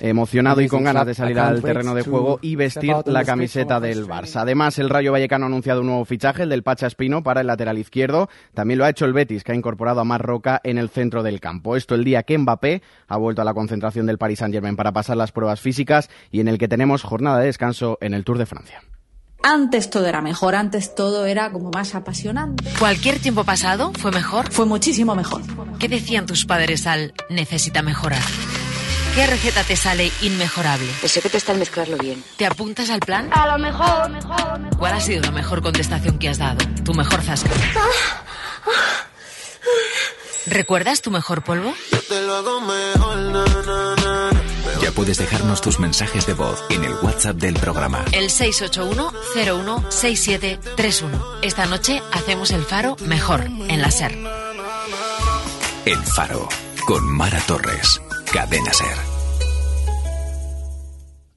emocionado y con ganas de salir al terreno de juego y vestir la camiseta del Barça. Además, el Rayo Vallecano ha anunciado un nuevo fichaje, el del Pacha Espino, para el lateral izquierdo. También lo ha hecho el Betis, que ha incorporado a Mar Roca en el centro del campo. Esto el día que Mbappé ha vuelto a la concentración del Paris Saint-Germain para pasar las pruebas físicas y en el que tenemos jornada de descanso en el Tour de Francia. Antes todo era mejor, antes todo era como más apasionante. ¿Cualquier tiempo pasado fue mejor? Fue muchísimo mejor. ¿Qué decían tus padres al necesita mejorar? ¿Qué receta te sale inmejorable? El secreto está en mezclarlo bien. ¿Te apuntas al plan? A lo mejor, mejor, mejor. ¿Cuál ha sido la mejor contestación que has dado? Tu mejor zasca. ¿Recuerdas tu mejor polvo? Ya puedes dejarnos tus mensajes de voz en el WhatsApp del programa. El 681-016731. Esta noche hacemos el faro mejor en la SER. El Faro, con Mara Torres. Cadena Ser.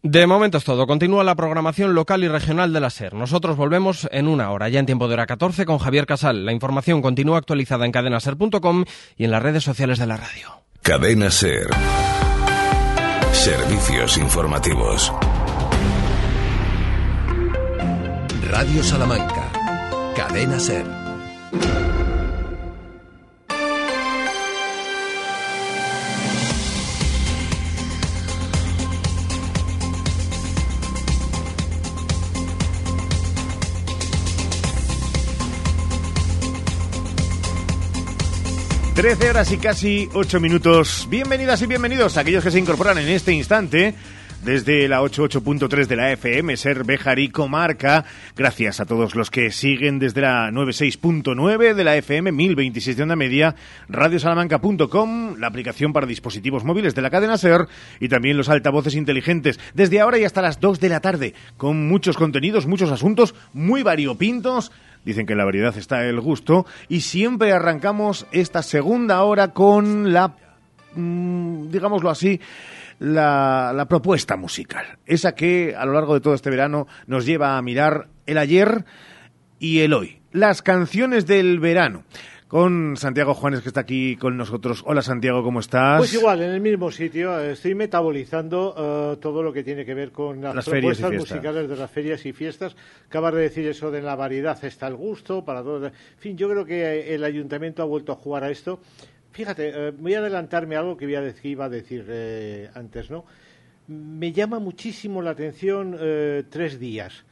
De momento es todo. Continúa la programación local y regional de la SER. Nosotros volvemos en una hora, ya en tiempo de hora 14, con Javier Casal. La información continúa actualizada en cadenaser.com y en las redes sociales de la radio. Cadena Ser. Servicios informativos. Radio Salamanca. Cadena Ser. Trece horas y casi ocho minutos. Bienvenidas y bienvenidos a aquellos que se incorporan en este instante desde la 88.3 de la FM, Ser Bejar y Comarca. Gracias a todos los que siguen desde la 96.9 de la FM, 1026 de onda media, radiosalamanca.com, la aplicación para dispositivos móviles de la cadena Ser y también los altavoces inteligentes. Desde ahora y hasta las 2 de la tarde, con muchos contenidos, muchos asuntos muy variopintos Dicen que en la variedad está el gusto. Y siempre arrancamos esta segunda hora con la, mm, digámoslo así, la, la, propuesta musical. Esa que a lo largo de todo este verano nos lleva a mirar el ayer y el hoy. Las canciones del verano con Santiago Juanes, que está aquí con nosotros. Hola Santiago, ¿cómo estás? Pues igual, en el mismo sitio. Estoy metabolizando eh, todo lo que tiene que ver con las, propuestas musicales de las ferias y fiestas. Acabas de decir eso de la variedad está el gusto para todo. En fin, yo creo que el ayuntamiento ha vuelto a jugar a esto. Fíjate, eh, voy a adelantarme a algo que, iba a decir eh, antes, ¿no? Me llama muchísimo la atención tres días.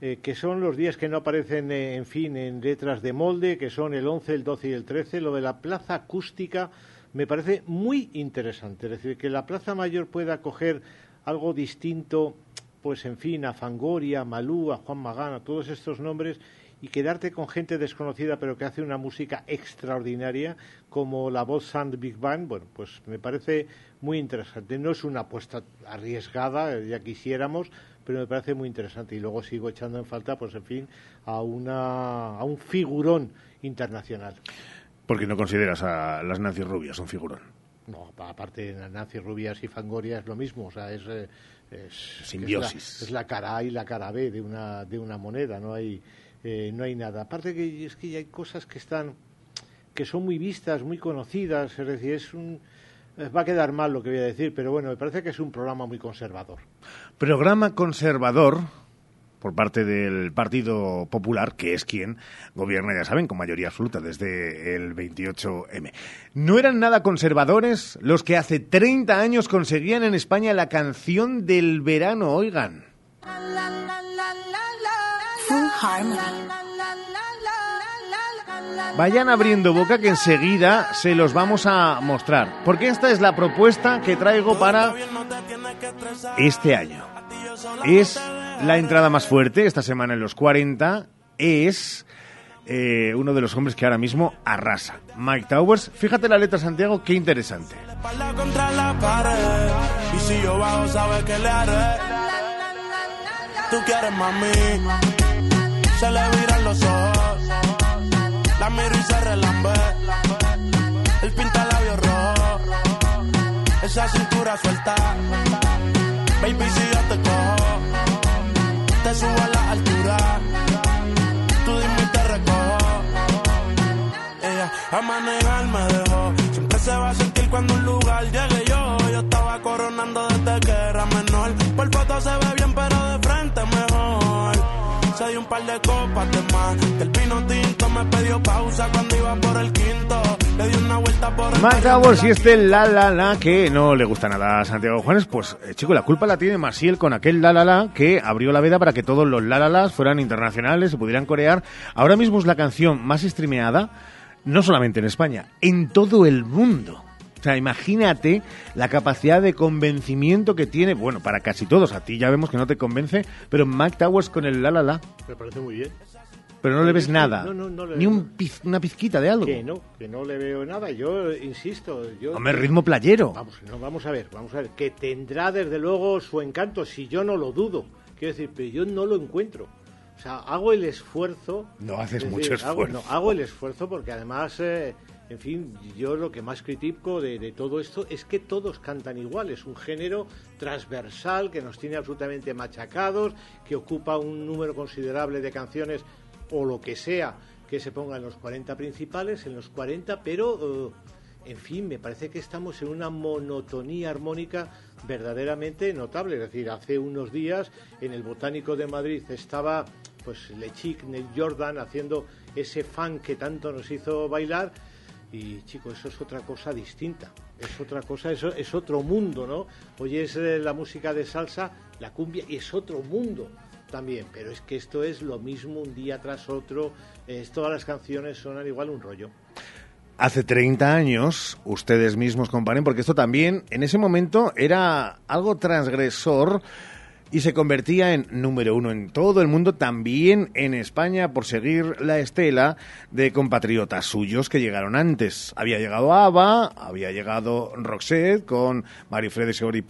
Eh, que son los días que no aparecen, eh, en fin, en letras de molde, que son el 11, el 12 y el 13. Lo de la plaza acústica me parece muy interesante. Es decir, que la plaza mayor pueda acoger algo distinto, pues en fin, a Fangoria, a Malú, a Juan Magán, a todos estos nombres, y quedarte con gente desconocida pero que hace una música extraordinaria como la voz Sand Big Band, bueno, pues me parece muy interesante. No es una apuesta arriesgada, ya quisiéramos, pero me parece muy interesante. Y luego sigo echando en falta, pues en fin, a, una, a un figurón internacional. ¿Por qué no consideras a las Nancy Rubias un figurón? No, aparte de Nancy Rubias y Fangoria es lo mismo, o sea, es... Eh, Simbiosis. Es la, cara A y la cara B de una, de una moneda, no hay, eh, no hay nada. Aparte que es que hay cosas que están que son muy vistas, muy conocidas, es decir, es un va a quedar mal lo que voy a decir, pero bueno, me parece que es un programa muy conservador. Programa conservador por parte del Partido Popular, que es quien gobierna, ya saben, con mayoría absoluta desde el 28M. ¿No eran nada conservadores los que hace 30 años conseguían en España la canción del verano? Oigan. Vayan abriendo boca que enseguida se los vamos a mostrar. Porque esta es la propuesta que traigo para este año. Es la entrada más fuerte esta semana en los 40. Es eh, uno de los hombres que ahora mismo arrasa. Mike Towers. Fíjate la letra, Santiago, qué interesante. Tú quieres. La miro y se relambe. El pinta labios rojo. Esa cintura suelta. Baby, si yo te cojo, te subo a la altura. Tú dime y te recojo. Ella a manejar me dejó. Siempre se va a sentir cuando un lugar llegue yo. Yo estaba coronando de te queda menor. Por foto se ve Dio un par de copas de más. El pino tinto me pidió pausa cuando iba por el quinto. Le di una vuelta por el. Si este la la la que no le gusta nada a Santiago Juanes, pues eh, chico, la culpa la tiene Masiel con aquel la la la que abrió la veda para que todos los la la las fueran internacionales, se pudieran corear. Ahora mismo es la canción más streameada, no solamente en España, en todo el mundo. O sea, imagínate la capacidad de convencimiento que tiene, bueno, para casi todos, a ti ya vemos que no te convence, pero Mac Towers con el la la la. Me parece muy bien. Pero no le ves nada, No, no, no le ni veo. un piz- una pizquita de algo. Que no, que no le veo nada. Yo insisto. Yo, Hombre, ritmo playero. Vamos, no, vamos a ver, vamos a ver. Que tendrá desde luego su encanto, si yo no lo dudo. Quiero decir, pero yo no lo encuentro. O sea, hago el esfuerzo. No haces es mucho decir, hago- esfuerzo. no, hago el esfuerzo porque además, eh, en fin, yo lo que más critico de, todo esto es que todos cantan igual. Es un género transversal que nos tiene absolutamente machacados, que ocupa un número considerable de canciones o lo que sea que se ponga en los 40 principales, en los 40, pero. eh, en fin, me parece que estamos en una monotonía armónica verdaderamente notable. Es decir, hace unos días en el Botánico de Madrid estaba pues Lechic, Neil Jordan haciendo ese fan que tanto nos hizo bailar y chico, eso es otra cosa distinta. Es otra cosa, eso es otro mundo, ¿no? Hoy es eh, la música de salsa, la cumbia y es otro mundo también, pero es que esto es lo mismo un día tras otro, es, todas las canciones sonan igual un rollo. Hace 30 años, ustedes mismos comparen, porque esto también en ese momento era algo transgresor y se convertía en número uno en todo el mundo, también en España, por seguir la estela de compatriotas suyos que llegaron antes. Había llegado ABBA, había llegado Roxette con Mario Fredesor y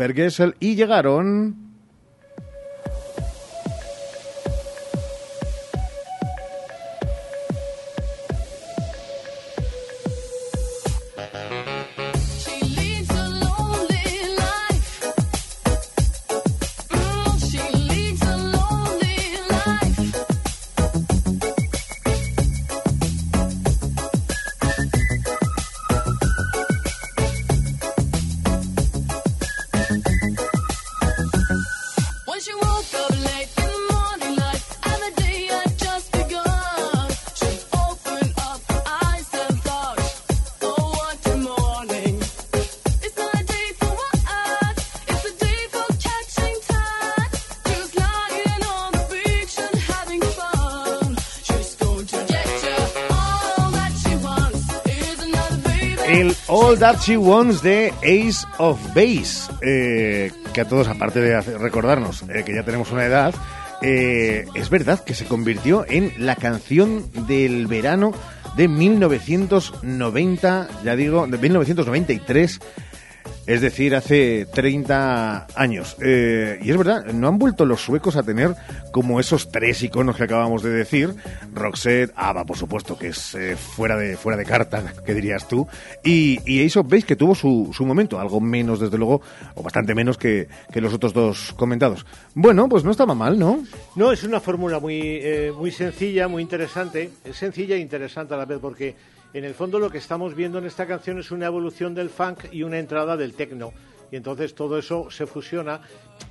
y llegaron... That She Wants de Ace of Base, eh, que a todos, aparte de recordarnos eh, que ya tenemos una edad, eh, es verdad que se convirtió en la canción del verano de 1990, ya digo, de 1993. Es decir, hace 30 años. Eh, y es verdad, no han vuelto los suecos a tener como esos tres iconos que acabamos de decir. Roxette, ABBA, por supuesto, que es eh, fuera, de, fuera de carta, que dirías tú. Y, y Ace of Base, que tuvo su, su momento, algo menos, desde luego, o bastante menos que, que los otros dos comentados. Bueno, pues no estaba mal, ¿no? No, es una fórmula muy, eh, muy sencilla, muy interesante. Es sencilla e interesante a la vez porque en el fondo lo que estamos viendo en esta canción es una evolución del funk y una entrada del techno. Y entonces todo eso se fusiona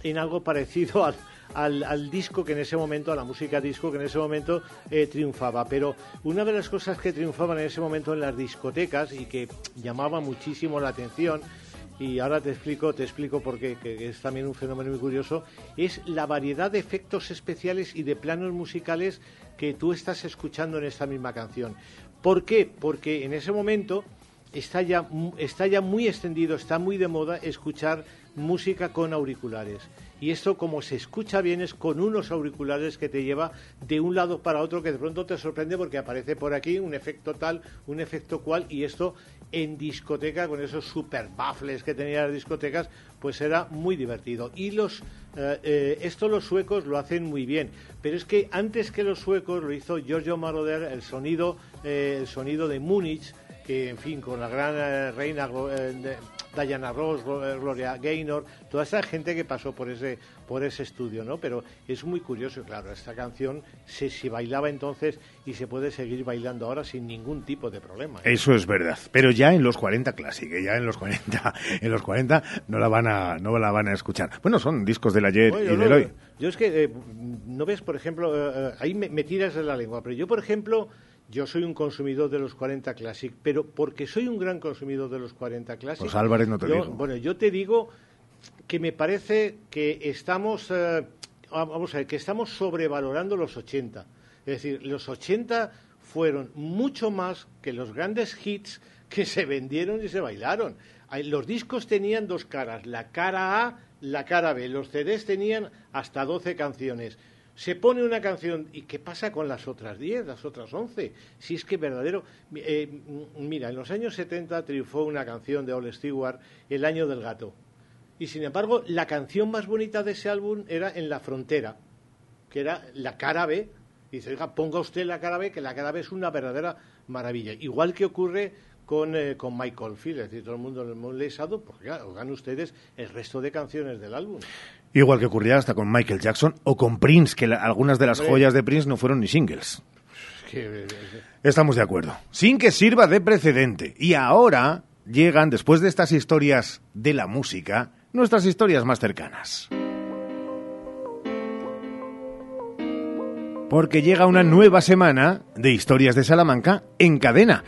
en algo parecido al, disco que en ese momento, a la música disco que en ese momento eh, triunfaba. Pero una de las cosas que triunfaban en ese momento en las discotecas y que llamaba muchísimo la atención y ahora te explico, te explico por qué, que es también un fenómeno muy curioso, es la variedad de efectos especiales y de planos musicales que tú estás escuchando en esta misma canción. ¿Por qué? Porque en ese momento está ya, está ya muy extendido, está muy de moda escuchar música con auriculares. Y esto como se escucha bien es con unos auriculares que te lleva de un lado para otro que de pronto te sorprende porque aparece por aquí un efecto tal, un efecto cual y esto en discoteca con esos super baffles que tenían las discotecas pues era muy divertido. Y los eh, eh, esto los suecos lo hacen muy bien, pero es que antes que los suecos lo hizo Giorgio Moroder el sonido eh, el sonido de Múnich que en fin con la gran reina Diana Ross, Gloria Gaynor, toda esa gente que pasó por ese, por ese estudio, ¿no? Pero es muy curioso, claro, esta canción se, se bailaba entonces y se puede seguir bailando ahora sin ningún tipo de problema. ¿eh? Eso es verdad, pero ya en los 40 Classic, ¿eh? ya en los 40, en los 40 no la van a, no la van a escuchar. Bueno, son discos del ayer y del hoy. Yo es que, eh, no ves, por ejemplo, ahí me, me tiras de la lengua, pero yo, por ejemplo, yo soy un consumidor de los 40 Classic, pero porque soy un gran consumidor de los 40 Classic. Pues Álvarez no te digo. Bueno, yo te digo que me parece que estamos, eh, vamos a ver, que estamos sobrevalorando los 80. Es decir, los 80 fueron mucho más que los grandes hits que se vendieron y se bailaron. Los discos tenían dos caras, la cara A, la cara B. Los CDs tenían hasta 12 canciones se pone una canción y ¿qué pasa con las otras 10, las otras 11? Si es que verdadero... Eh, mira, en los años 70 triunfó una canción de All Stewart, El año del gato. Y sin embargo, la canción más bonita de ese álbum era En la frontera, que era la cara B. dice, oiga, ponga usted la cara B, que la cara B es una verdadera maravilla. Igual que ocurre con, eh, con Michael Field, es decir, todo el mundo lo hemos lesado, porque oigan ustedes el resto de canciones del álbum. Igual que ocurría hasta con Michael Jackson o con Prince, que algunas de las joyas de Prince no fueron ni singles. Eh, eh, Estamos de acuerdo. Sin que sirva de precedente. Y ahora llegan, después de estas historias de la música, nuestras historias más cercanas. Porque llega una nueva semana de historias de Salamanca en cadena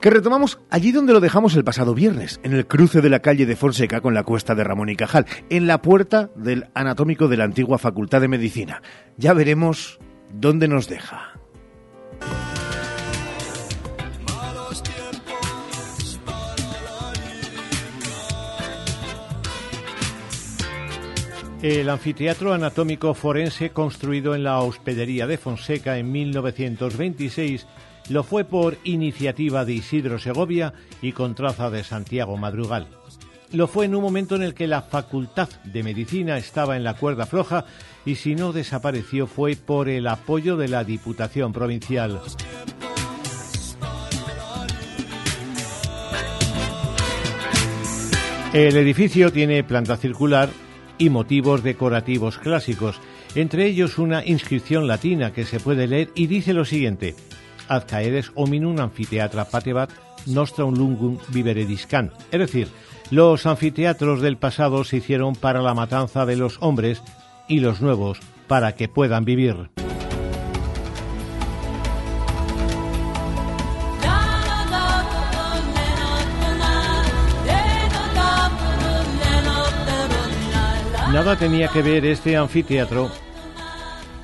que retomamos allí donde lo dejamos el pasado viernes, en el cruce de la calle de Fonseca con la cuesta de Ramón y Cajal, en la puerta del anatómico de la antigua Facultad de Medicina. Ya veremos dónde nos deja. El anfiteatro anatómico forense construido en la hospedería de Fonseca en 1926 lo fue por iniciativa de Isidro Segovia y con traza de Santiago Madrugal. Lo fue en un momento en el que la Facultad de Medicina estaba en la cuerda floja y si no desapareció fue por el apoyo de la Diputación Provincial. El edificio tiene planta circular y motivos decorativos clásicos, entre ellos una inscripción latina que se puede leer y dice lo siguiente: ad caedes hominum anfiteatra patebat nostrum lungum viverediscan. Es decir, los anfiteatros del pasado se hicieron para la matanza de los hombres y los nuevos para que puedan vivir. Nada tenía que ver este anfiteatro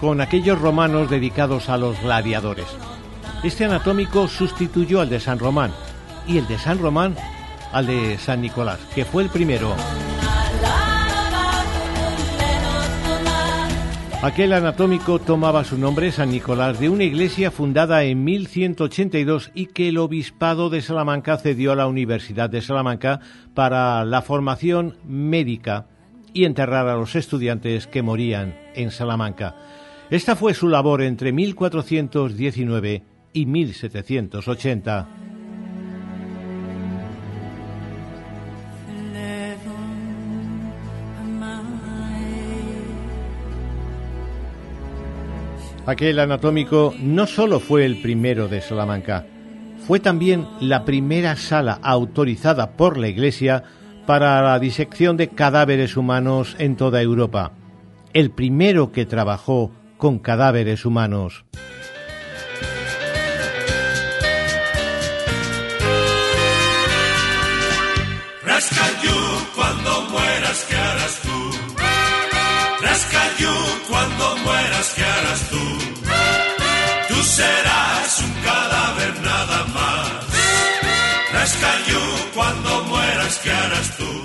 con aquellos romanos dedicados a los gladiadores. Este anatómico sustituyó al de San Román y el de San Román al de San Nicolás, que fue el primero. Aquel anatómico tomaba su nombre, San Nicolás, de una iglesia fundada en 1182 y que el obispado de Salamanca cedió a la Universidad de Salamanca para la formación médica y enterrar a los estudiantes que morían en Salamanca. Esta fue su labor entre 1419 y 1780. Aquel anatómico no solo fue el primero de Salamanca, fue también la primera sala autorizada por la Iglesia para la disección de cadáveres humanos en toda Europa, el primero que trabajó con cadáveres humanos.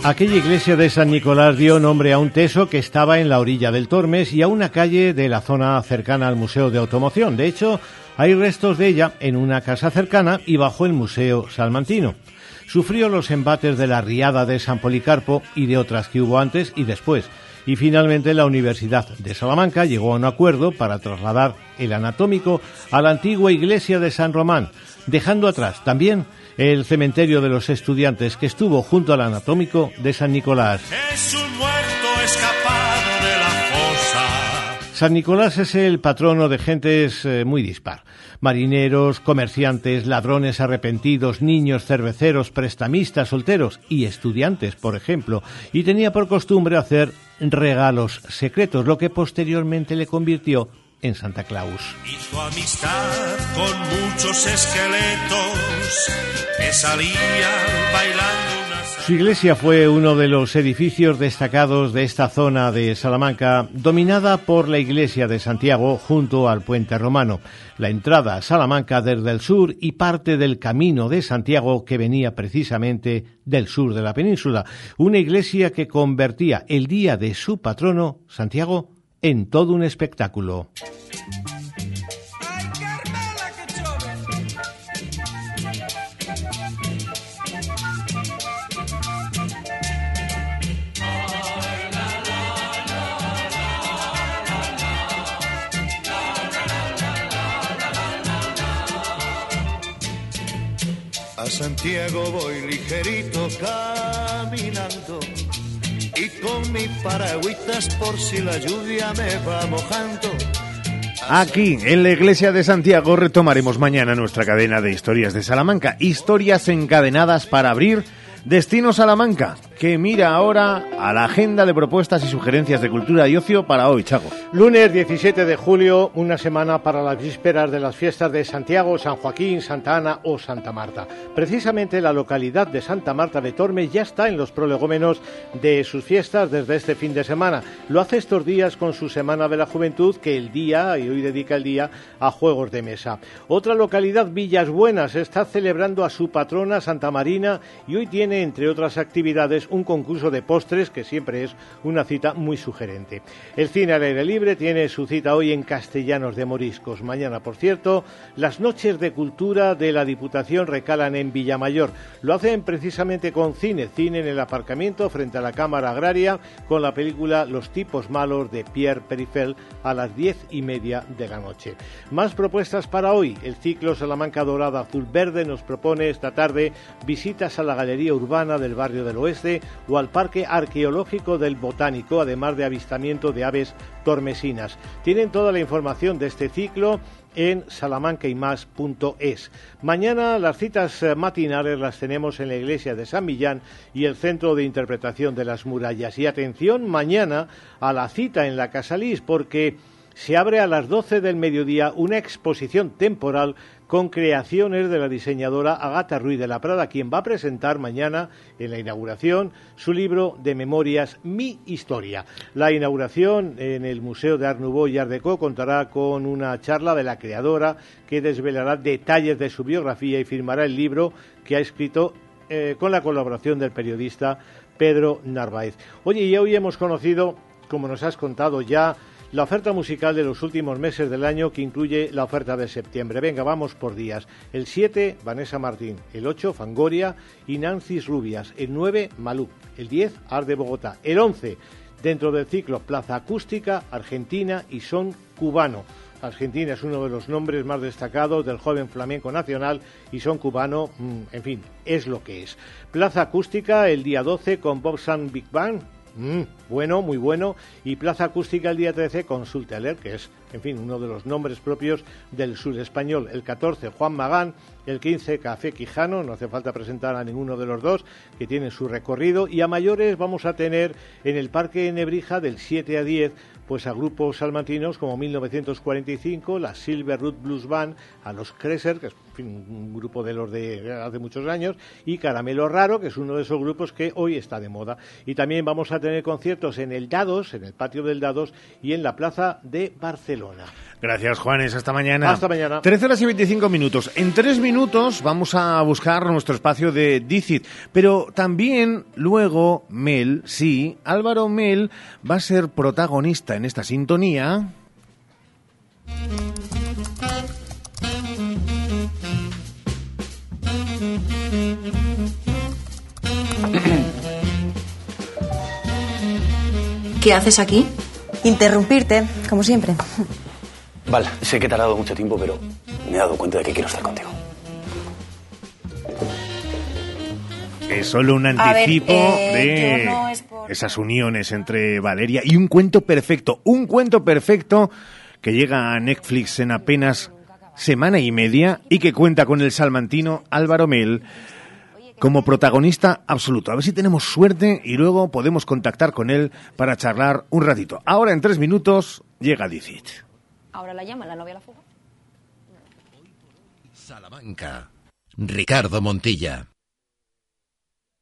Aquella iglesia de San Nicolás dio nombre a un teso que estaba en la orilla del Tormes y a una calle de la zona cercana al Museo de Automoción. De hecho, hay restos de ella en una casa cercana y bajo el Museo Salmantino sufrió los embates de la riada de San Policarpo y de otras que hubo antes y después. Y finalmente la Universidad de Salamanca llegó a un acuerdo para trasladar el anatómico a la antigua iglesia de San Román, dejando atrás también el cementerio de los estudiantes que estuvo junto al anatómico de San Nicolás. Es un muerto escapado de la fosa. San Nicolás es el patrono de gentes eh, muy dispar. Marineros, comerciantes, ladrones arrepentidos, niños, cerveceros, prestamistas, solteros y estudiantes, por ejemplo, y tenía por costumbre hacer regalos secretos, lo que posteriormente le convirtió en Santa Claus. Hizo amistad con muchos esqueletos que salían bailando Su iglesia fue uno de los edificios destacados de esta zona de Salamanca, dominada por la iglesia de Santiago junto al puente romano. La entrada a Salamanca desde el sur y parte del camino de Santiago que venía precisamente del sur de la península. Una iglesia que convertía el día de su patrono, Santiago, en todo un espectáculo. Santiago voy ligerito caminando y con mi paragüitas por si la lluvia me va mojando. Aquí, en la iglesia de Santiago, retomaremos mañana nuestra cadena de historias de Salamanca. Historias encadenadas para abrir Destino Salamanca, que mira ahora a la agenda de propuestas y sugerencias de cultura y ocio para hoy, Chago. Lunes 17 de julio, una semana para las vísperas de las fiestas de Santiago, San Joaquín, Santa Ana o Santa Marta. Precisamente la localidad de Santa Marta de Tormes ya está en los prolegómenos de sus fiestas desde este fin de semana. Lo hace estos días con su Semana de la Juventud, que el día, y hoy dedica el día, a juegos de mesa. Otra localidad, Villas Buenas, está celebrando a su patrona Santa Marina y hoy tiene, entre otras actividades, un concurso de postres que siempre es una cita muy sugerente. El cine al aire libre tiene su cita hoy en Castellanos de Moriscos. Mañana, por cierto, las noches de cultura de la Diputación recalan en Villamayor. Lo hacen precisamente con cine, cine en el aparcamiento frente a la Cámara Agraria con la película Los tipos malos de Pierre Perifel a las diez y media de la noche. Más propuestas para hoy. El ciclo Salamanca Dorada Azul Verde nos propone esta tarde visitas a la Galería Urbana del Barrio del Oeste o al Parque Arqueológico del Botánico, además de avistamiento de aves tormesinas. Tienen toda la información de este ciclo en salamancaymás.es. Mañana las citas eh, matinales las tenemos en la iglesia de San Millán y el Centro de Interpretación de las Murallas. Y atención mañana a la cita en la Casalís porque se abre a las 12 del mediodía una exposición temporal con creaciones de la diseñadora Agata Ruiz de la Prada, quien va a presentar mañana en la inauguración su libro de memorias Mi Historia. La inauguración en el Museo de Art Nouveau y Art Deco contará con una charla de la creadora que desvelará detalles de su biografía y firmará el libro que ha escrito eh, con la colaboración del periodista Pedro Narváez. Oye, y hoy hemos conocido, como nos has contado ya, la oferta musical de los últimos meses del año que incluye la oferta de septiembre. Venga, vamos por días. El 7, Vanessa Martín. El 8, Fangoria y Nancy Rubias. El 9, Malú. El 10, Ar de Bogotá. El 11, dentro del ciclo Plaza Acústica, Argentina y Son Cubano. Argentina es uno de los nombres más destacados del joven flamenco nacional y son cubano, mm, en fin, es lo que es. Plaza Acústica el día 12 con Bob Sun Big Bang, Mm, bueno, muy bueno. Y Plaza Acústica el día 13 con Sulteler, que es, en fin, uno de los nombres propios del sur español. El 14, Juan Magán. El 15, Café Quijano. No hace falta presentar a ninguno de los dos, que tienen su recorrido. Y a mayores vamos a tener en el Parque Nebrija del 7 a 10 pues a grupos salmantinos como 1945, la Silver Root Blues Band, a los Cresser, que es un grupo de los de hace muchos años, y Caramelo Raro, que es uno de esos grupos que hoy está de moda. Y también vamos a tener conciertos en el Dados, en el patio del Dados y en la plaza de Barcelona. Gracias, Juanes. Hasta mañana. Hasta mañana. 13 horas y 25 minutos. En tres minutos vamos a buscar nuestro espacio de Dicit. Pero también luego Mel, sí, Álvaro Mel va a ser protagonista en esta sintonía. ¿Qué haces aquí? Interrumpirte, como siempre. Vale, sé que he tardado mucho tiempo, pero me he dado cuenta de que quiero estar contigo. Es solo un anticipo eh, de esas uniones entre Valeria y un cuento perfecto, un cuento perfecto que llega a Netflix en apenas semana y media y que cuenta con el salmantino Álvaro Mel como protagonista absoluto. A ver si tenemos suerte y luego podemos contactar con él para charlar un ratito. Ahora en tres minutos llega Dicit. Ahora la llama la novia la fuga. Salamanca. Ricardo Montilla.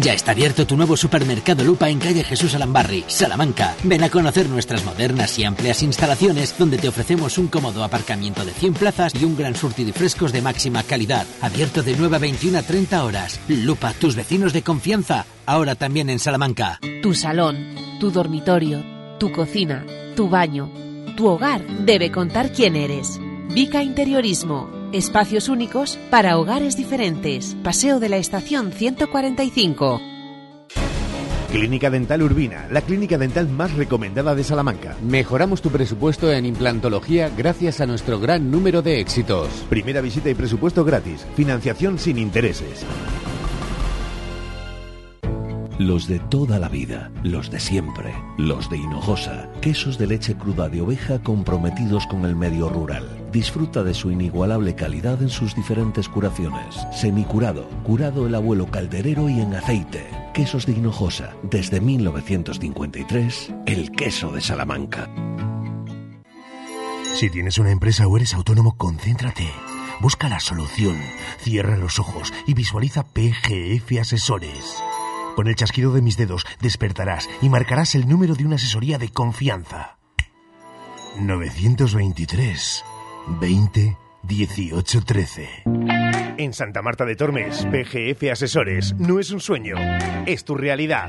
Ya está abierto tu nuevo supermercado Lupa en calle Jesús Alambarri, Salamanca. Ven a conocer nuestras modernas y amplias instalaciones donde te ofrecemos un cómodo aparcamiento de 100 plazas y un gran surtido y frescos de máxima calidad. Abierto de 9 a 21 a 30 horas. Lupa, tus vecinos de confianza, ahora también en Salamanca. Tu salón, tu dormitorio, tu cocina, tu baño, tu hogar debe contar quién eres. Vica Interiorismo. Espacios únicos para hogares diferentes. Paseo de la Estación 145. Clínica Dental Urbina, la clínica dental más recomendada de Salamanca. Mejoramos tu presupuesto en implantología gracias a nuestro gran número de éxitos. Primera visita y presupuesto gratis. Financiación sin intereses. Los de toda la vida, los de siempre, los de Hinojosa, quesos de leche cruda de oveja comprometidos con el medio rural. Disfruta de su inigualable calidad en sus diferentes curaciones. Semicurado, curado el abuelo calderero y en aceite. Quesos de Hinojosa, desde 1953, el queso de Salamanca. Si tienes una empresa o eres autónomo, concéntrate. Busca la solución, cierra los ojos y visualiza PGF Asesores. Con el chasquido de mis dedos despertarás y marcarás el número de una asesoría de confianza. 923 20 18 13. En Santa Marta de Tormes, PGF Asesores no es un sueño, es tu realidad.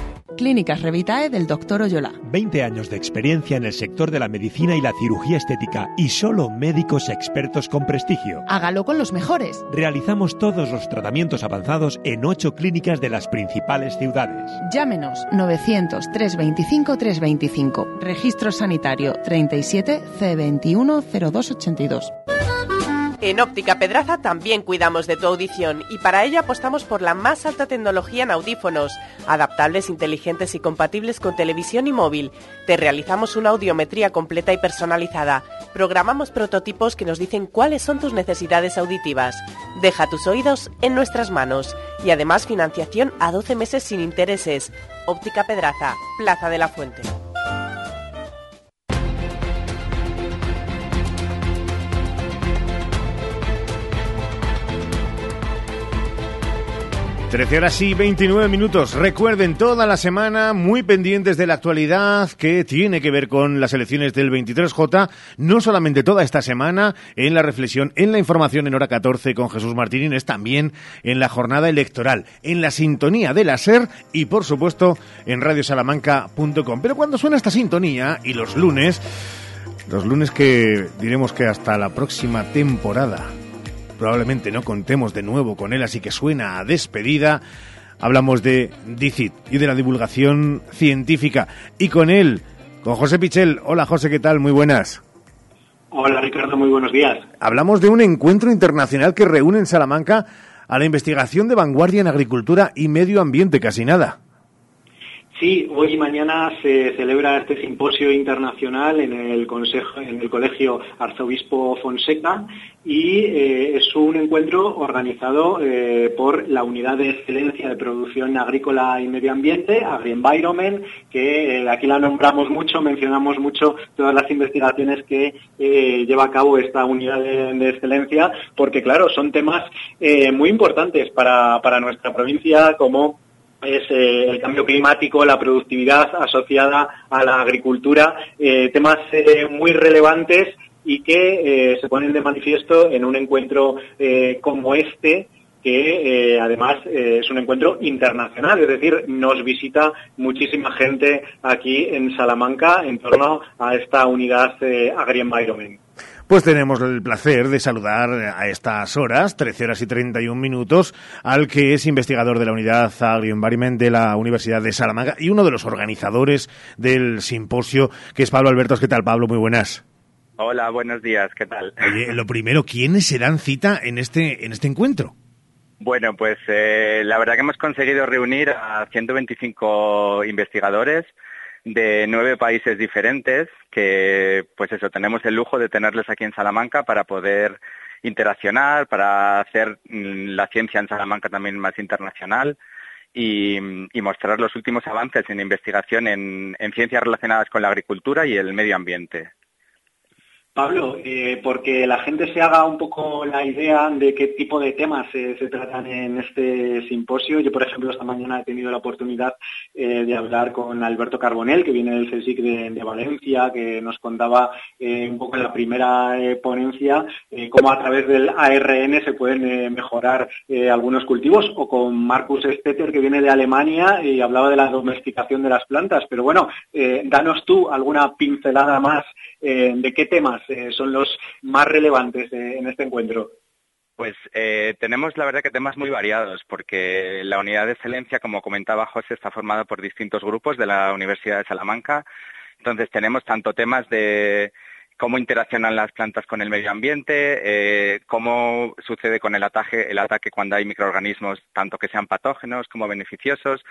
Clínicas Revitae del Dr. Oyola. 20 años de experiencia en el sector de la medicina y la cirugía estética y solo médicos expertos con prestigio. Hágalo con los mejores. Realizamos todos los tratamientos avanzados en 8 clínicas de las principales ciudades. Llámenos 900 325 325. Registro sanitario 37 C21 0282. En Óptica Pedraza también cuidamos de tu audición y para ello apostamos por la más alta tecnología en audífonos, adaptables, inteligentes y compatibles con televisión y móvil. Te realizamos una audiometría completa y personalizada. Programamos prototipos que nos dicen cuáles son tus necesidades auditivas. Deja tus oídos en nuestras manos y además financiación a 12 meses sin intereses. Óptica Pedraza, Plaza de la Fuente. 13 horas y 29 minutos. Recuerden toda la semana muy pendientes de la actualidad que tiene que ver con las elecciones del 23J. No solamente toda esta semana en la reflexión, en la información en hora 14 con Jesús Martínez, también en la jornada electoral, en la sintonía de la SER y por supuesto en radiosalamanca.com. Pero cuando suena esta sintonía y los lunes, los lunes que diremos que hasta la próxima temporada probablemente no contemos de nuevo con él, así que suena a despedida. Hablamos de DICIT y de la divulgación científica. Y con él, con José Pichel. Hola José, ¿qué tal? Muy buenas. Hola Ricardo, muy buenos días. Hablamos de un encuentro internacional que reúne en Salamanca a la investigación de vanguardia en agricultura y medio ambiente, casi nada. Sí, hoy y mañana se celebra este simposio internacional en el colegio Arzobispo Fonseca y eh, es un encuentro organizado eh, por la Unidad de Excelencia de Producción Agrícola y Medio Ambiente, AgriEnvironment, que eh, aquí la nombramos mucho, mencionamos mucho todas las investigaciones que lleva a cabo esta unidad de, excelencia, porque claro, son temas muy importantes para nuestra provincia como es eh, el cambio climático, la productividad asociada a la agricultura, eh, temas eh, muy relevantes y que se ponen de manifiesto en un encuentro como este que además es un encuentro internacional, es decir, nos visita muchísima gente aquí en Salamanca en torno a esta unidad Agri-Environment. Pues tenemos el placer de saludar a estas horas, 13 horas y 31 minutos, al que es investigador de la Unidad Agri-Environment de la Universidad de Salamanca y uno de los organizadores del simposio, que es Pablo Albertos. ¿Qué tal, Pablo? Muy buenas. Hola, buenos días, ¿qué tal? Oye, lo primero, ¿quiénes se dan cita en este, en este encuentro? Bueno, pues eh, la verdad que hemos conseguido reunir a 125 investigadores, de nueve países diferentes que, pues eso, tenemos el lujo de tenerles aquí en Salamanca para poder interaccionar, para hacer mm, la ciencia en Salamanca también más internacional y, mostrar los últimos avances en investigación en ciencias relacionadas con la agricultura y el medio ambiente. Pablo, eh, porque la gente se haga un poco la idea de qué tipo de temas se tratan en este simposio. Yo, por ejemplo, esta mañana he tenido la oportunidad eh, de hablar con Alberto Carbonell, que viene del CSIC de, Valencia, que nos contaba eh, un poco en la primera ponencia cómo a través del ARN se pueden mejorar algunos cultivos, o con Marcus Stetter, que viene de Alemania y hablaba de la domesticación de las plantas. Pero bueno, danos tú alguna pincelada más de qué temas eh, son los más relevantes eh, en este encuentro? Pues eh, tenemos la verdad que temas muy variados, porque la unidad de excelencia, como comentaba José, está formada por distintos grupos de la Universidad de Salamanca. Entonces tenemos tanto temas de cómo interaccionan las plantas con el medio ambiente, cómo sucede con el ataque, el ataque cuando hay microorganismos, tanto que sean patógenos como beneficiosos,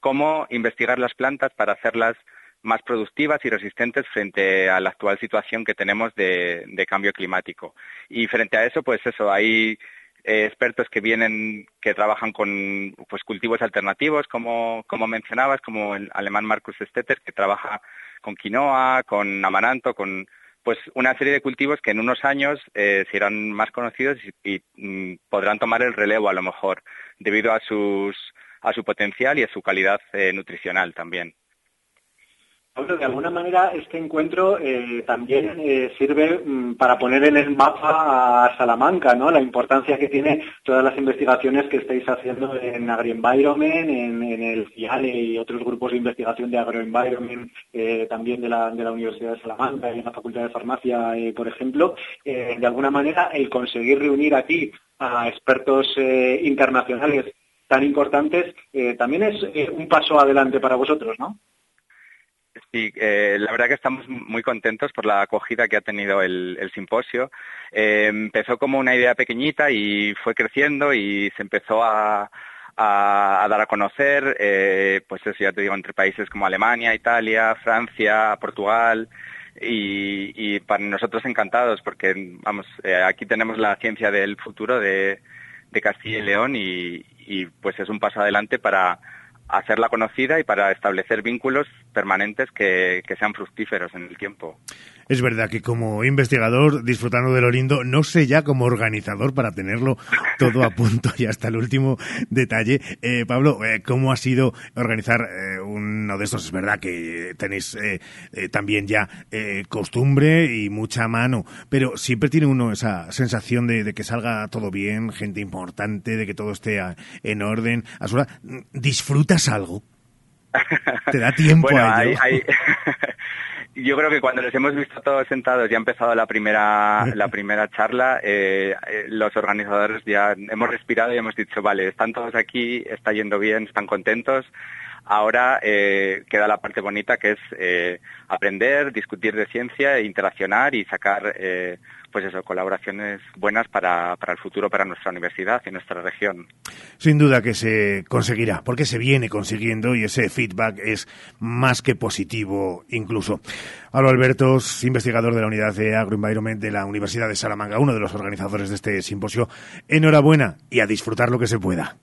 cómo investigar las plantas para hacerlas más productivas y resistentes frente a la actual situación que tenemos de, cambio climático. Y frente a eso, pues eso, hay eh, expertos que vienen, que trabajan con pues, cultivos alternativos, como, como mencionabas, como el alemán Marcus Stetter, que trabaja con quinoa, con amaranto, con pues una serie de cultivos que en unos años eh, serán más conocidos y, mm, podrán tomar el relevo a lo mejor, debido a sus a su potencial y a su calidad eh, nutricional también. Pablo, de alguna manera este encuentro eh, también eh, sirve mm, para poner en el mapa a Salamanca, ¿no? La importancia que tiene todas las investigaciones que estáis haciendo en AgriEnvironment, en, el CIALE y otros grupos de investigación de AgroEnvironment, eh, también de la, de la, Universidad de Salamanca y en la Facultad de Farmacia, por ejemplo. de alguna manera, el conseguir reunir aquí a expertos internacionales tan importantes también es un paso adelante para vosotros, ¿no? Sí, eh, la verdad que estamos muy contentos por la acogida que ha tenido el, simposio. Eh, empezó como una idea pequeñita y fue creciendo y se empezó a, dar a conocer, eh, pues eso ya te digo, entre países como Alemania, Italia, Francia, Portugal. Y, para nosotros encantados porque vamos aquí tenemos la ciencia del futuro de, Castilla y León y pues es un paso adelante para hacerla conocida y para establecer vínculos permanentes que, sean fructíferos en el tiempo. Es verdad que como investigador, disfrutando de lo lindo, no sé ya como organizador para tenerlo todo a punto y hasta el último detalle. Eh, Pablo, eh, ¿cómo ha sido organizar eh, uno de estos? Es verdad que tenéis también ya costumbre y mucha mano, pero siempre tiene uno esa sensación de, que salga todo bien, gente importante, de que todo esté en orden. ¿Disfrutas algo? ¿Te da tiempo a ello? yo creo que cuando les hemos visto todos sentados y ha empezado la primera la primera charla, eh, eh, los organizadores ya hemos respirado y hemos dicho, vale, están todos aquí, está yendo bien, están contentos. Ahora eh, queda la parte bonita que es eh, aprender, discutir de ciencia, interaccionar y sacar eh, pues eso, colaboraciones buenas para, para el futuro, para nuestra universidad y nuestra región. Sin duda que se conseguirá, porque se viene consiguiendo y ese feedback es más que positivo incluso. Álvaro Albertos, investigador de la unidad de Agroenvironment de la Universidad de Salamanca, uno de los organizadores de este simposio. Enhorabuena y a disfrutar lo que se pueda.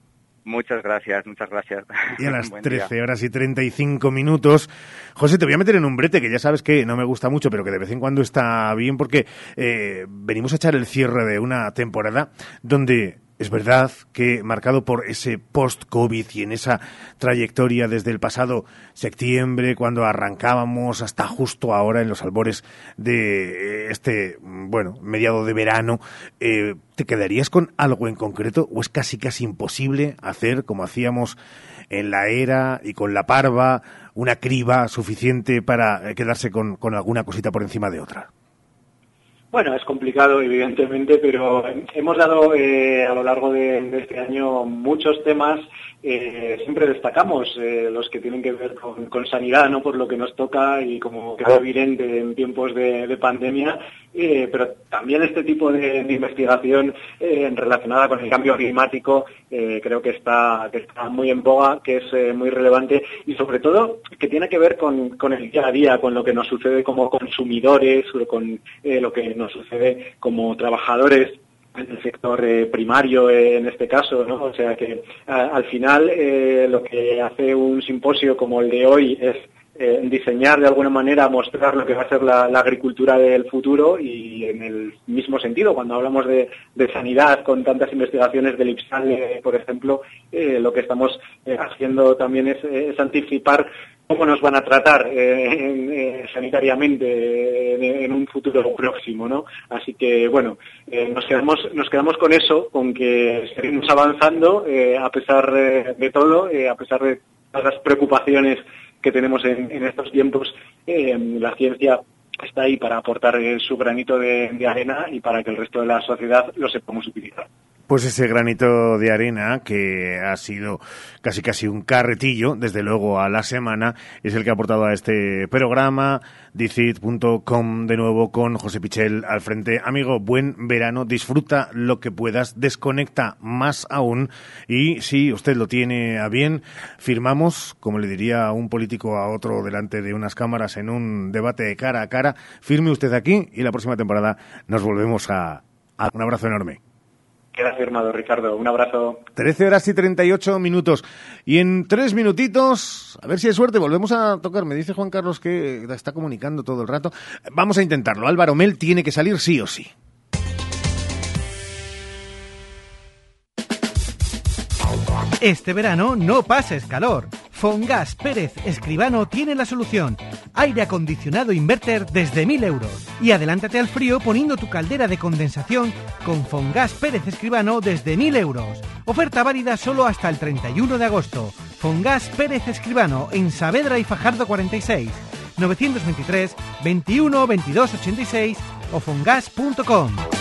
Muchas gracias, muchas gracias. Y a las 13 horas y 35 minutos. José, te voy a meter en un brete que ya sabes que no me gusta mucho, pero que de vez en cuando está bien porque eh, venimos a echar el cierre de una temporada donde es verdad que marcado por ese post-COVID y en esa trayectoria desde el pasado septiembre, cuando arrancábamos hasta justo ahora en los albores de este, bueno, mediado de verano, eh, ¿te quedarías con algo en concreto o es casi casi imposible hacer como hacíamos en la era y con la parva una criba suficiente para quedarse con, con alguna cosita por encima de otra? Bueno, es complicado, evidentemente, pero hemos dado eh, a lo largo de, de, este año muchos temas. Eh, siempre destacamos eh, los que tienen que ver con, con, sanidad, no por lo que nos toca y como queda evidente en tiempos de, de pandemia, eh, pero también este tipo de, de investigación relacionada con el cambio climático creo que está, que está muy en boga, que es muy relevante y sobre todo que tiene que ver con, con, el día a día, con lo que nos sucede como consumidores, con lo que nos sucede como trabajadores en el sector eh, primario eh, en este caso, ¿no? O sea que al final eh, lo que hace un simposio como el de hoy es diseñar de alguna manera, mostrar lo que va a ser la, agricultura del futuro y en el mismo sentido, cuando hablamos de, sanidad con tantas investigaciones del IPSAL, por ejemplo, lo que estamos haciendo también es, anticipar cómo nos van a tratar eh, eh, sanitariamente en, un futuro próximo, ¿no? Así que, bueno, eh, nos, quedamos, nos quedamos con eso, con que seguimos avanzando a pesar de todo, a pesar de todas las preocupaciones que tenemos en, en estos tiempos, la ciencia está ahí para aportar su granito de, de arena y para que el resto de la sociedad lo sepamos utilizar pues ese granito de arena que ha sido casi casi un carretillo, desde luego a la semana, es el que ha aportado a este programa, dicit.com de nuevo con José Pichel al frente. Amigo, buen verano, disfruta lo que puedas, desconecta más aún y si usted lo tiene a bien, firmamos, como le diría un político a otro delante de unas cámaras en un debate de cara a cara, firme usted aquí y la próxima temporada nos volvemos a, a un abrazo enorme. Queda firmado, Ricardo. Un abrazo. 13 horas y 38 minutos. Y en tres minutitos, a ver si hay suerte, volvemos a tocar. Me dice Juan Carlos que está comunicando todo el rato. Vamos a intentarlo. Álvaro Mel tiene que salir sí o sí. Este verano no pases calor. Fongas Pérez Escribano tiene la solución. Aire acondicionado inverter desde 1000 euros. Y adelántate al frío poniendo tu caldera de condensación con Fongas Pérez Escribano desde 1000 euros. Oferta válida solo hasta el 31 de agosto. Fongas Pérez Escribano en Saavedra y Fajardo 46. 923 21 22 86 o fongas.com.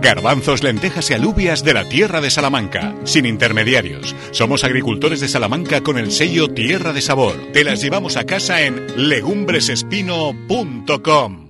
Garbanzos, lentejas y alubias de la tierra de Salamanca, sin intermediarios. Somos agricultores de Salamanca con el sello Tierra de Sabor. Te las llevamos a casa en legumbresespino.com.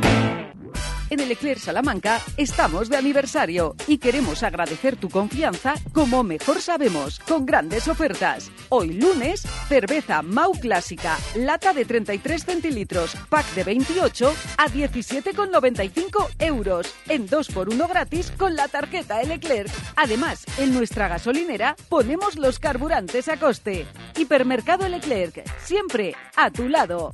En el Eclair Salamanca estamos de aniversario y queremos agradecer tu confianza como mejor sabemos, con grandes ofertas. Hoy lunes, cerveza Mau Clásica, lata de 33 centilitros, pack de 28 a 17,95 euros, en 2x1 gratis con la tarjeta El Eclair. Además, en nuestra gasolinera ponemos los carburantes a coste. Hipermercado Leclerc, siempre a tu lado.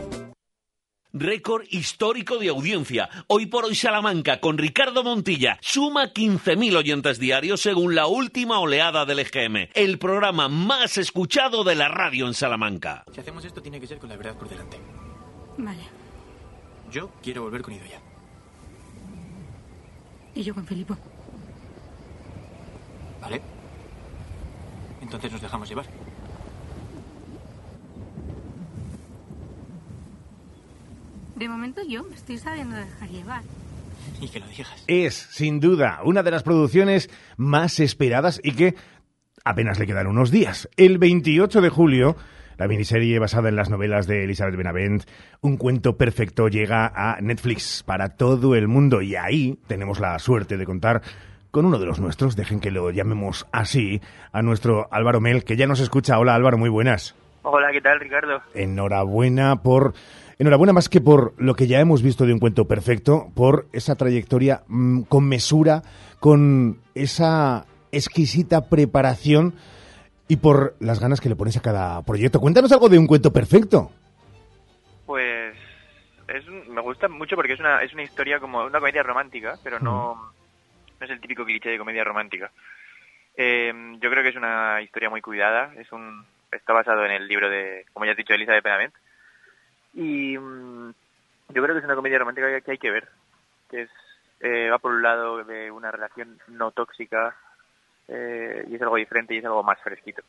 Récord histórico de audiencia. Hoy por hoy Salamanca con Ricardo Montilla suma 15.000 oyentes diarios según la última oleada del EGM. El programa más escuchado de la radio en Salamanca. Si hacemos esto tiene que ser con la verdad por delante. Vale. Yo quiero volver con Idoya. Y yo con Filipo. ¿Vale? Entonces nos dejamos llevar. De momento yo me estoy sabiendo dejar llevar. Y que lo digas. Es, sin duda, una de las producciones más esperadas y que apenas le quedan unos días. El 28 de julio, la miniserie basada en las novelas de Elizabeth Benavent, Un cuento perfecto, llega a Netflix para todo el mundo y ahí tenemos la suerte de contar con uno de los nuestros, dejen que lo llamemos así, a nuestro Álvaro Mel, que ya nos escucha. Hola Álvaro, muy buenas. Hola, ¿qué tal Ricardo? Enhorabuena por Enhorabuena más que por lo que ya hemos visto de un cuento perfecto, por esa trayectoria mm, con mesura, con esa exquisita preparación y por las ganas que le pones a cada proyecto. Cuéntanos algo de un cuento perfecto. Pues es, me gusta mucho porque es una, es una historia como una comedia romántica, pero no, no es el típico cliché de comedia romántica. Eh, yo creo que es una historia muy cuidada, es un, está basado en el libro de, como ya has dicho, Elisa de Penament y mm, yo creo que es una comedia romántica que hay que ver, que es eh, va por un lado de una relación no tóxica eh, y es algo diferente y es algo más fresquito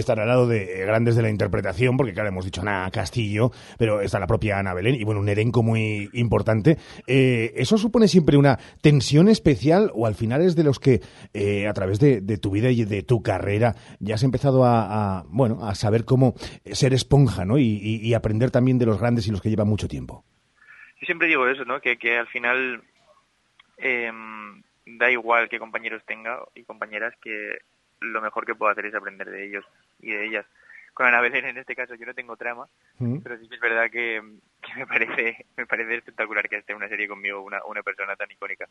estar al lado de grandes de la interpretación, porque claro, hemos dicho Ana Castillo, pero está la propia Ana Belén y bueno, un elenco muy importante. Eh, ¿Eso supone siempre una tensión especial o al final es de los que eh, a través de, tu vida y de tu carrera ya has empezado a, bueno, a saber cómo ser esponja, ¿no? Y, aprender también de los grandes y los que llevan mucho tiempo. Yo siempre digo eso, ¿no? Que, al final em, da igual qué compañeros tenga y compañeras que lo mejor que puedo hacer es aprender de ellos y de ellas. Con Ana Belén en este caso yo no tengo trama, mm. pero sí que es verdad que, me parece me parece espectacular que esté una serie conmigo una, una persona tan icónica.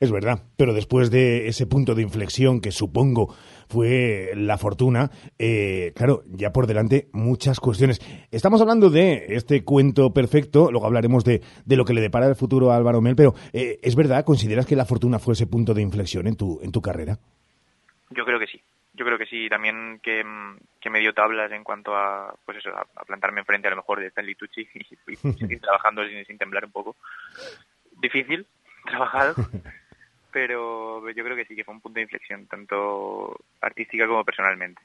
Es verdad, pero después de ese punto de inflexión que supongo fue la fortuna, eh, claro, ya por delante muchas cuestiones. Estamos hablando de este cuento perfecto, luego hablaremos de, de lo que le depara el futuro a Álvaro Mel, pero eh, ¿es verdad? ¿Consideras que la fortuna fue ese punto de inflexión en tu, en tu carrera? Yo creo que sí. Yo creo que sí, también que, me dio tablas en cuanto a, pues eso, a, plantarme enfrente a lo mejor de Stanley Tucci y, seguir trabajando sin, temblar un poco. Difícil, trabajado, pero yo creo que sí que fue un punto de inflexión, tanto artística como personalmente.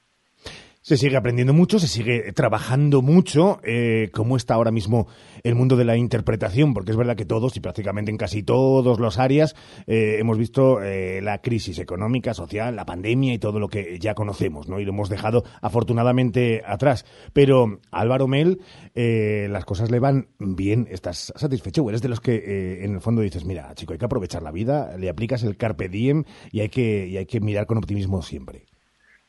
Se sigue aprendiendo mucho, se sigue trabajando mucho. Eh, ¿Cómo está ahora mismo el mundo de la interpretación? Porque es verdad que todos, y prácticamente en casi todos los áreas, eh, hemos visto eh, la crisis económica, social, la pandemia y todo lo que ya conocemos, ¿no? Y lo hemos dejado afortunadamente atrás. Pero Álvaro Mel, las cosas le van bien. ¿Estás satisfecho? ¿O eres de los que en el fondo dices, mira, chico, hay que aprovechar la vida, le aplicas el carpe diem y hay que, y hay que mirar con optimismo siempre?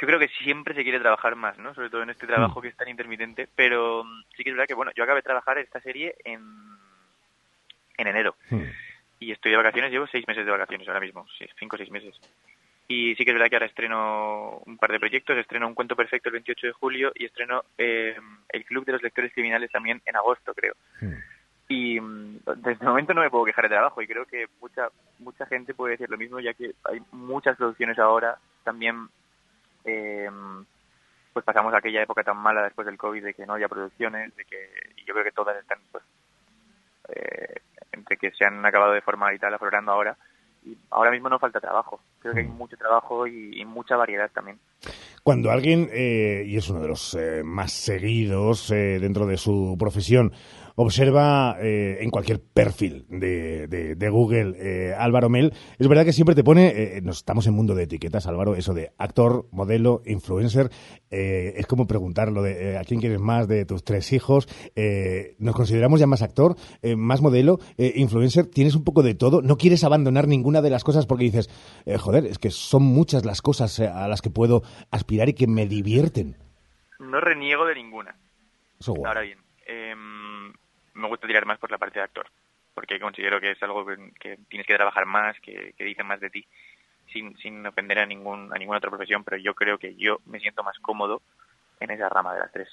Yo creo que siempre se quiere trabajar más, ¿no? Sobre todo en este trabajo mm. que es tan intermitente, pero mm, sí que es verdad que, bueno, yo acabé de trabajar esta serie en, en enero. Mm. Y estoy de vacaciones, llevo seis meses de vacaciones ahora mismo, cinco o seis meses. Y sí que es verdad que ahora estreno un par de proyectos, estreno Un Cuento Perfecto el 28 de julio y estreno eh, El Club de los Lectores Criminales también en agosto, creo. Y mm, desde el momento no me puedo quejar de trabajo y creo que mucha mucha gente puede decir lo mismo, ya que hay muchas producciones ahora. También eh, pues pasamos aquella época tan mala después del COVID de que no había producciones, de que y yo creo que todas están pues eh, entre que se han acabado de formar y tal aflorando ahora. Y ahora mismo no falta trabajo. Creo que hay mucho trabajo y, y mucha variedad también. Cuando alguien, eh, y es uno de los eh, más seguidos eh, dentro de su profesión, observa eh, en cualquier perfil de, de- de Google eh, Álvaro Mel, es verdad que siempre te pone, eh, nos estamos en mundo de etiquetas, Álvaro, eso de actor, modelo, influencer, eh, es como preguntar lo de eh, a quién quieres más de tus tres hijos, eh, nos consideramos ya más actor, eh, más modelo, eh, influencer, tienes un poco de todo, no quieres abandonar ninguna de las cosas porque dices, eh, joder, es que son muchas las cosas eh, a las que puedo aspirar y que me divierten. no reniego de ninguna. Eso ahora bien em, me gusta tirar más por la parte de actor porque considero que es algo que, tienes que trabajar más que, que dice más de ti sin, sin ofender a ningún a ninguna otra profesión pero yo creo que yo me siento más cómodo en esa rama de las tres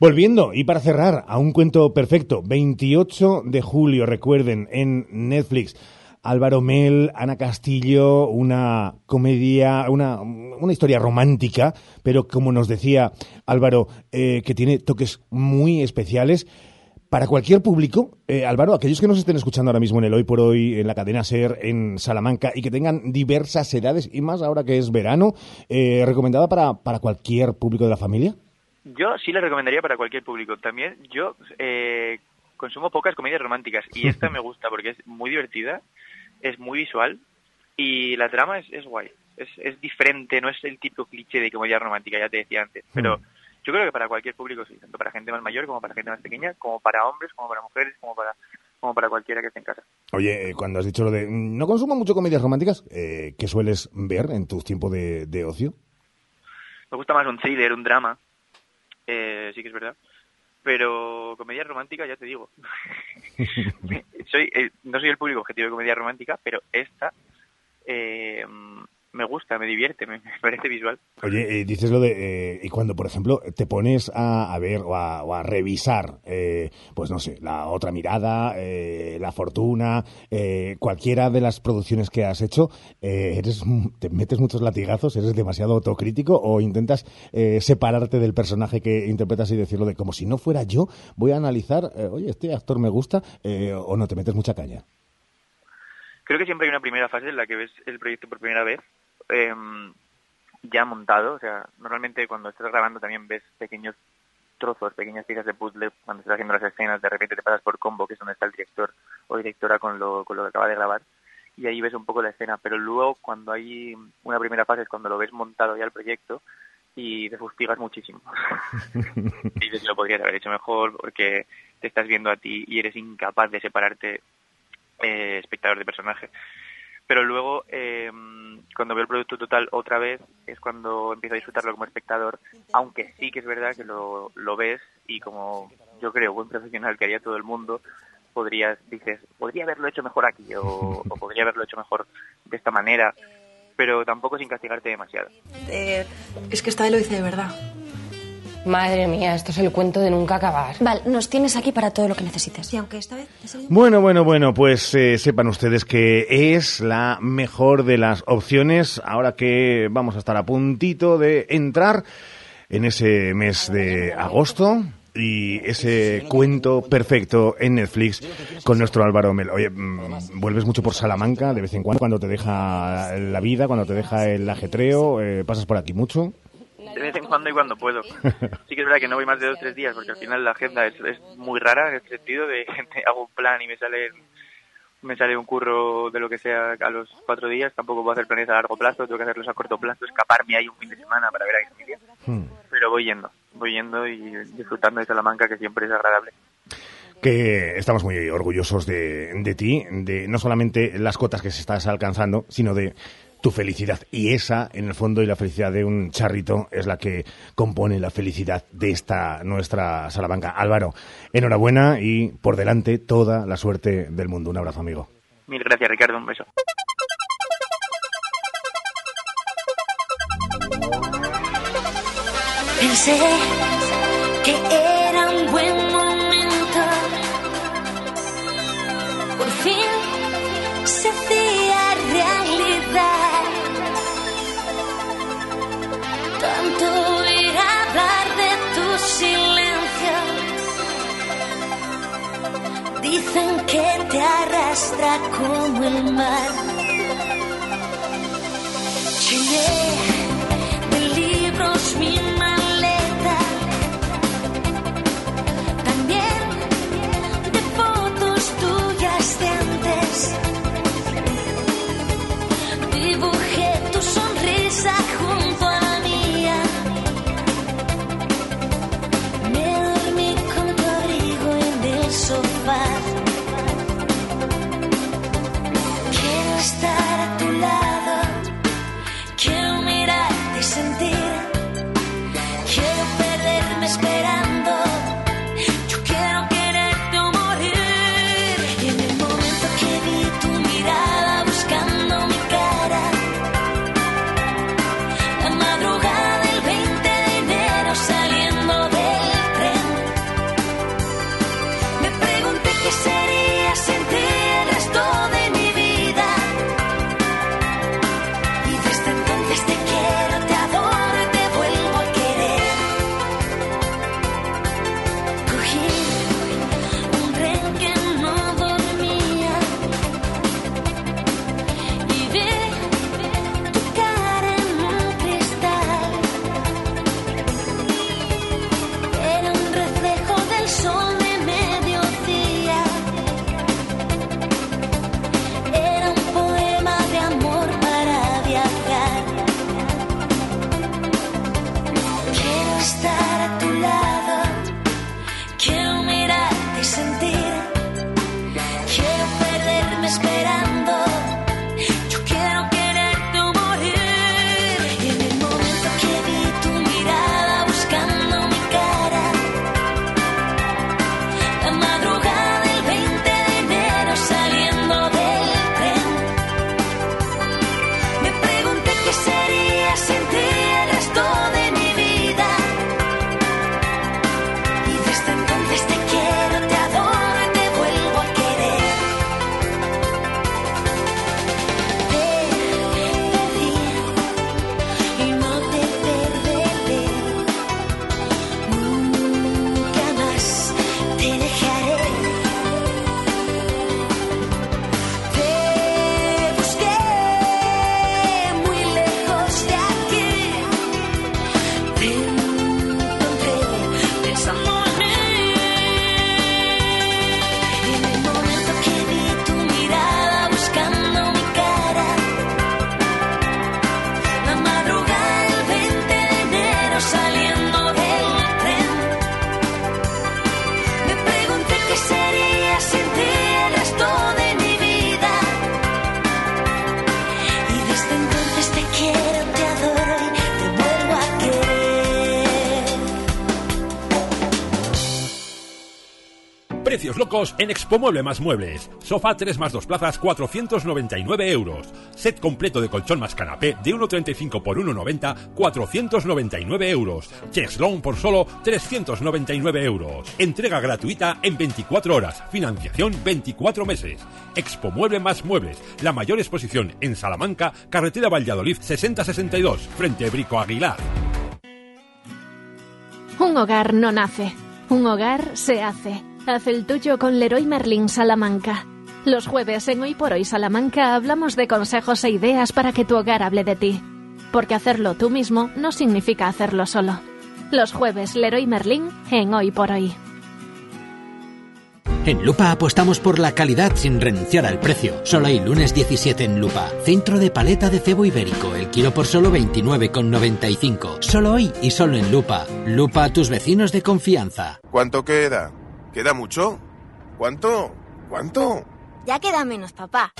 Volviendo, y para cerrar, a un cuento perfecto, 28 de julio, recuerden, en Netflix. Álvaro Mel, Ana Castillo, una comedia, una, una historia romántica, pero como nos decía Álvaro, eh, que tiene toques muy especiales. Para cualquier público, eh, Álvaro, aquellos que nos estén escuchando ahora mismo en el Hoy por Hoy, en la cadena SER, en Salamanca, y que tengan diversas edades, y más ahora que es verano, eh, ¿recomendada para, para cualquier público de la familia? Yo sí la recomendaría para cualquier público. También yo eh, consumo pocas comedias románticas y esta me gusta porque es muy divertida, es muy visual y la trama es, es guay. Es, es diferente, no es el típico cliché de comedia romántica, ya te decía antes. Pero yo creo que para cualquier público sí, tanto para gente más mayor como para gente más pequeña, como para hombres, como para mujeres, como para como para cualquiera que esté en casa. Oye, eh, cuando has dicho lo de mm, no consumo mucho comedias románticas, eh, ¿qué sueles ver en tus tiempos de, de ocio? Me gusta más un thriller, un drama, eh, sí que es verdad. Pero comedia romántica, ya te digo. soy eh, No soy el público objetivo de comedia romántica, pero esta eh, me gusta, me divierte, me, me parece visual. Oye, eh, dices lo de... eh, y cuando, por ejemplo, te pones a, a ver o a, o a revisar, eh, pues no sé, La Otra Mirada, eh, La Fortuna, eh, cualquiera de las producciones que has hecho, eh, eres, ¿te metes muchos latigazos? ¿Eres demasiado autocrítico o intentas eh, separarte del personaje que interpretas y decirlo de como si no fuera yo, voy a analizar, oye, este actor me gusta eh, o no te metes mucha caña? Creo que siempre hay una primera fase en la que ves el proyecto por primera vez eh, ya montado. O sea, normalmente cuando estás grabando también ves pequeños trozos, pequeñas piezas de puzzle. Cuando estás haciendo las escenas, de repente te pasas por combo, que es donde está el director o directora con lo, con lo que acaba de grabar. Y ahí ves un poco la escena. Pero luego, cuando hay una primera fase, es cuando lo ves montado ya el proyecto y te fustigas muchísimo. y dices, lo podrías haber hecho mejor porque te estás viendo a ti y eres incapaz de separarte eh, espectador de personaje. Pero luego, eh, cuando veo el producto total otra vez, es cuando empiezo a disfrutarlo como espectador, aunque sí que es verdad que lo, lo ves y como yo creo, buen profesional que haría todo el mundo, podrías, dices, podría haberlo hecho mejor aquí o, o podría haberlo hecho mejor de esta manera, pero tampoco sin castigarte demasiado. Eh, es que esta vez lo hice de verdad. Madre mía, esto es el cuento de nunca acabar. Vale, nos tienes aquí para todo lo que necesites. Y aunque esta vez... Bueno, bueno, bueno, pues eh, sepan ustedes que es la mejor de las opciones ahora que vamos a estar a puntito de entrar en ese mes de agosto y ese cuento perfecto en Netflix con nuestro Álvaro Mel. Oye, mm, vuelves mucho por Salamanca de vez en cuando, cuando te deja la vida, cuando te deja el ajetreo, eh, pasas por aquí mucho. De vez en cuando y cuando puedo. Sí que es verdad que no voy más de dos o tres días, porque al final la agenda es, es muy rara en el sentido de que hago un plan y me sale me sale un curro de lo que sea a los cuatro días, tampoco puedo hacer planes a largo plazo, tengo que hacerlos a corto plazo, escaparme ahí un fin de semana para ver a mi familia, pero voy yendo, voy yendo y disfrutando de Salamanca, que siempre es agradable. que estamos muy orgullosos de, de ti, de no solamente las cotas que se estás alcanzando, sino de tu felicidad. Y esa, en el fondo, y la felicidad de un charrito es la que compone la felicidad de esta nuestra Salamanca. Álvaro, enhorabuena y por delante toda la suerte del mundo. Un abrazo, amigo. Mil gracias, Ricardo. Un beso. Pensé que arrastra como el mar. Llené Precios locos en Expo Mueble más Muebles. Sofá 3 más 2 plazas, 499 euros. Set completo de colchón más canapé de 1,35 por 1,90, 499 euros. Cheslong por solo 399 euros. Entrega gratuita en 24 horas. Financiación 24 meses. Expo Mueble más Muebles. La mayor exposición en Salamanca, carretera Valladolid 6062, frente a Brico Aguilar. Un hogar no nace, un hogar se hace. Haz el tuyo con Leroy Merlin Salamanca. Los jueves en Hoy por Hoy Salamanca hablamos de consejos e ideas para que tu hogar hable de ti. Porque hacerlo tú mismo no significa hacerlo solo. Los jueves Leroy Merlin en Hoy por Hoy. En Lupa apostamos por la calidad sin renunciar al precio. Solo hay lunes 17 en Lupa. Centro de paleta de cebo ibérico, el kilo por solo 29,95. Solo hoy y solo en Lupa. Lupa a tus vecinos de confianza. ¿Cuánto queda? ¿Queda mucho? ¿Cuánto? ¿Cuánto? Ya queda menos, papá.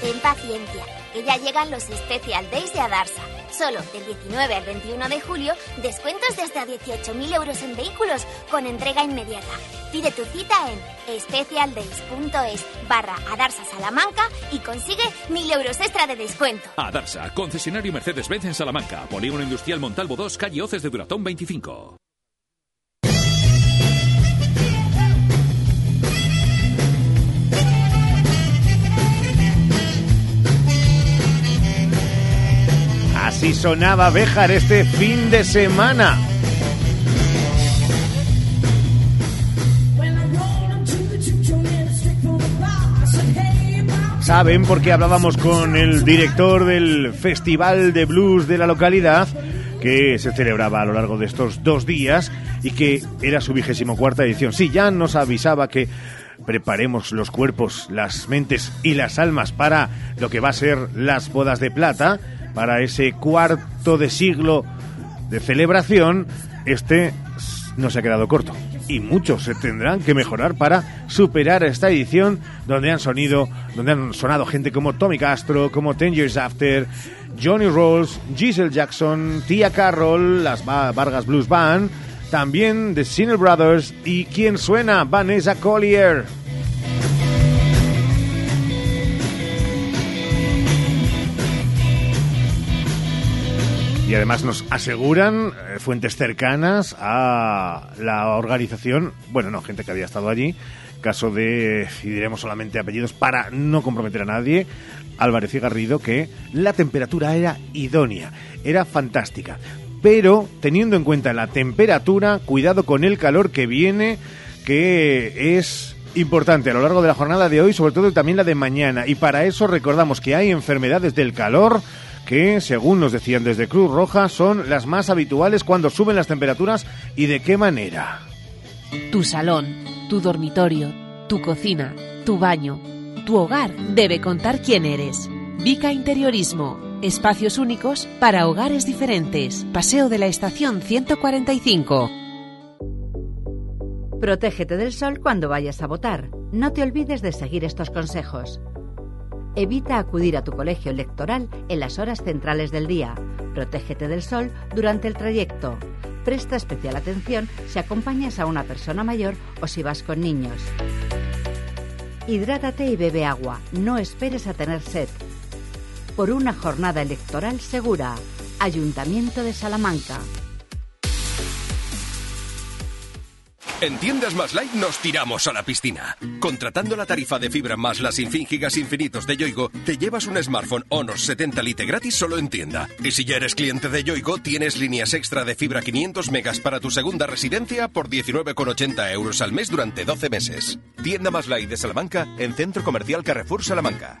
Ten paciencia, que ya llegan los Special Days de Adarsa. Solo del 19 al 21 de julio, descuentos de hasta 18.000 euros en vehículos con entrega inmediata. Pide tu cita en specialdays.es barra Adarsa Salamanca y consigue 1.000 euros extra de descuento. Adarsa, concesionario Mercedes-Benz en Salamanca. Polígono Industrial Montalvo 2, calle Oces de Duratón 25. Así sonaba Béjar este fin de semana. Saben, porque hablábamos con el director del Festival de Blues de la localidad, que se celebraba a lo largo de estos dos días y que era su vigésimo cuarta edición. Sí, ya nos avisaba que preparemos los cuerpos, las mentes y las almas para lo que va a ser las bodas de plata, para ese cuarto de siglo de celebración, este no se ha quedado corto. Y muchos se tendrán que mejorar para superar esta edición donde han sonido, donde han sonado gente como Tommy Castro, como Ten Years After, Johnny Rolls, Giselle Jackson, Tia Carroll, las Vargas Blues Band, también The Sinner Brothers y quien suena Vanessa Collier. Y además nos aseguran eh, fuentes cercanas a la organización, bueno, no, gente que había estado allí, caso de, y diremos solamente apellidos para no comprometer a nadie, Álvarez y Garrido, que la temperatura era idónea, era fantástica. Pero teniendo en cuenta la temperatura, cuidado con el calor que viene, que es importante a lo largo de la jornada de hoy, sobre todo también la de mañana. Y para eso recordamos que hay enfermedades del calor que, según nos decían desde Cruz Roja, son las más habituales cuando suben las temperaturas y de qué manera. Tu salón, tu dormitorio, tu cocina, tu baño, tu hogar debe contar quién eres. Vica Interiorismo. Espacios únicos para hogares diferentes. Paseo de la Estación 145. Protégete del sol cuando vayas a votar. No te olvides de seguir estos consejos. Evita acudir a tu colegio electoral en las horas centrales del día. Protégete del sol durante el trayecto. Presta especial atención si acompañas a una persona mayor o si vas con niños. Hidrátate y bebe agua. No esperes a tener sed. Por una jornada electoral segura. Ayuntamiento de Salamanca. En Tiendas Más Light nos tiramos a la piscina. Contratando la tarifa de fibra más las sin gigas infinitos de Yoigo, te llevas un smartphone Honor 70 Lite gratis solo en tienda. Y si ya eres cliente de Yoigo, tienes líneas extra de fibra 500 megas para tu segunda residencia por 19,80 euros al mes durante 12 meses. Tienda Más Light de Salamanca en Centro Comercial Carrefour Salamanca.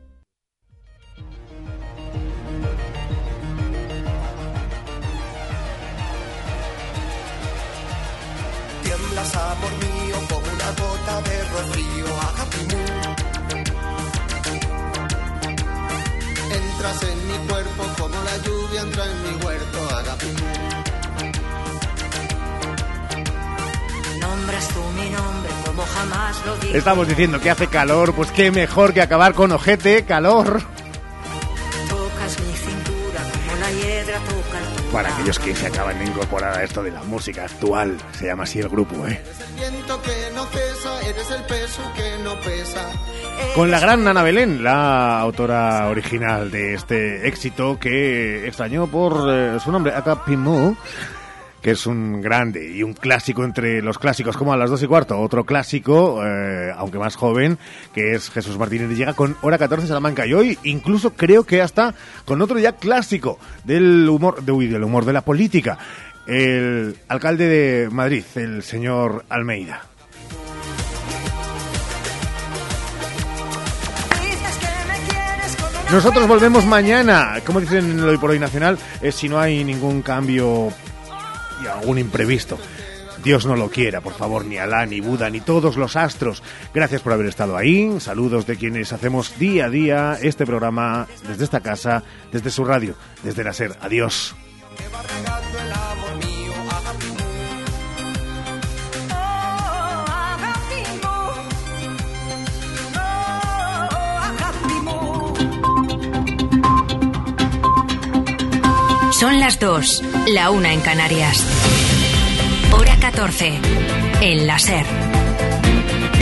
Entras en mi cuerpo como la lluvia entra en mi huerto, agapimú. Nombras tú mi nombre como jamás lo digo. Estamos diciendo que hace calor, pues qué mejor que acabar con ojete, calor. Tocas mi cintura como la hiedra toca el. Para aquellos que se acaban de incorporar a esto de la música actual, se llama así el grupo, ¿eh? Viento que no cesa, eres el peso que no pesa. Con la gran Ana Belén, la autora original de este éxito que extrañó por eh, su nombre, Akapimu, que es un grande y un clásico entre los clásicos, como a las dos y cuarto. Otro clásico, eh, aunque más joven, que es Jesús Martínez, llega con Hora 14 Salamanca. Y hoy incluso creo que hasta con otro ya clásico del humor, de, uy, del humor, de la política. El alcalde de Madrid, el señor Almeida. Nosotros volvemos mañana, como dicen en el Hoy por Hoy Nacional, es si no hay ningún cambio y algún imprevisto. Dios no lo quiera, por favor, ni Alá, ni Buda, ni todos los astros. Gracias por haber estado ahí. Saludos de quienes hacemos día a día este programa desde esta casa, desde su radio, desde la. Adiós. Son las dos, la una en Canarias. Hora 14, en la SER.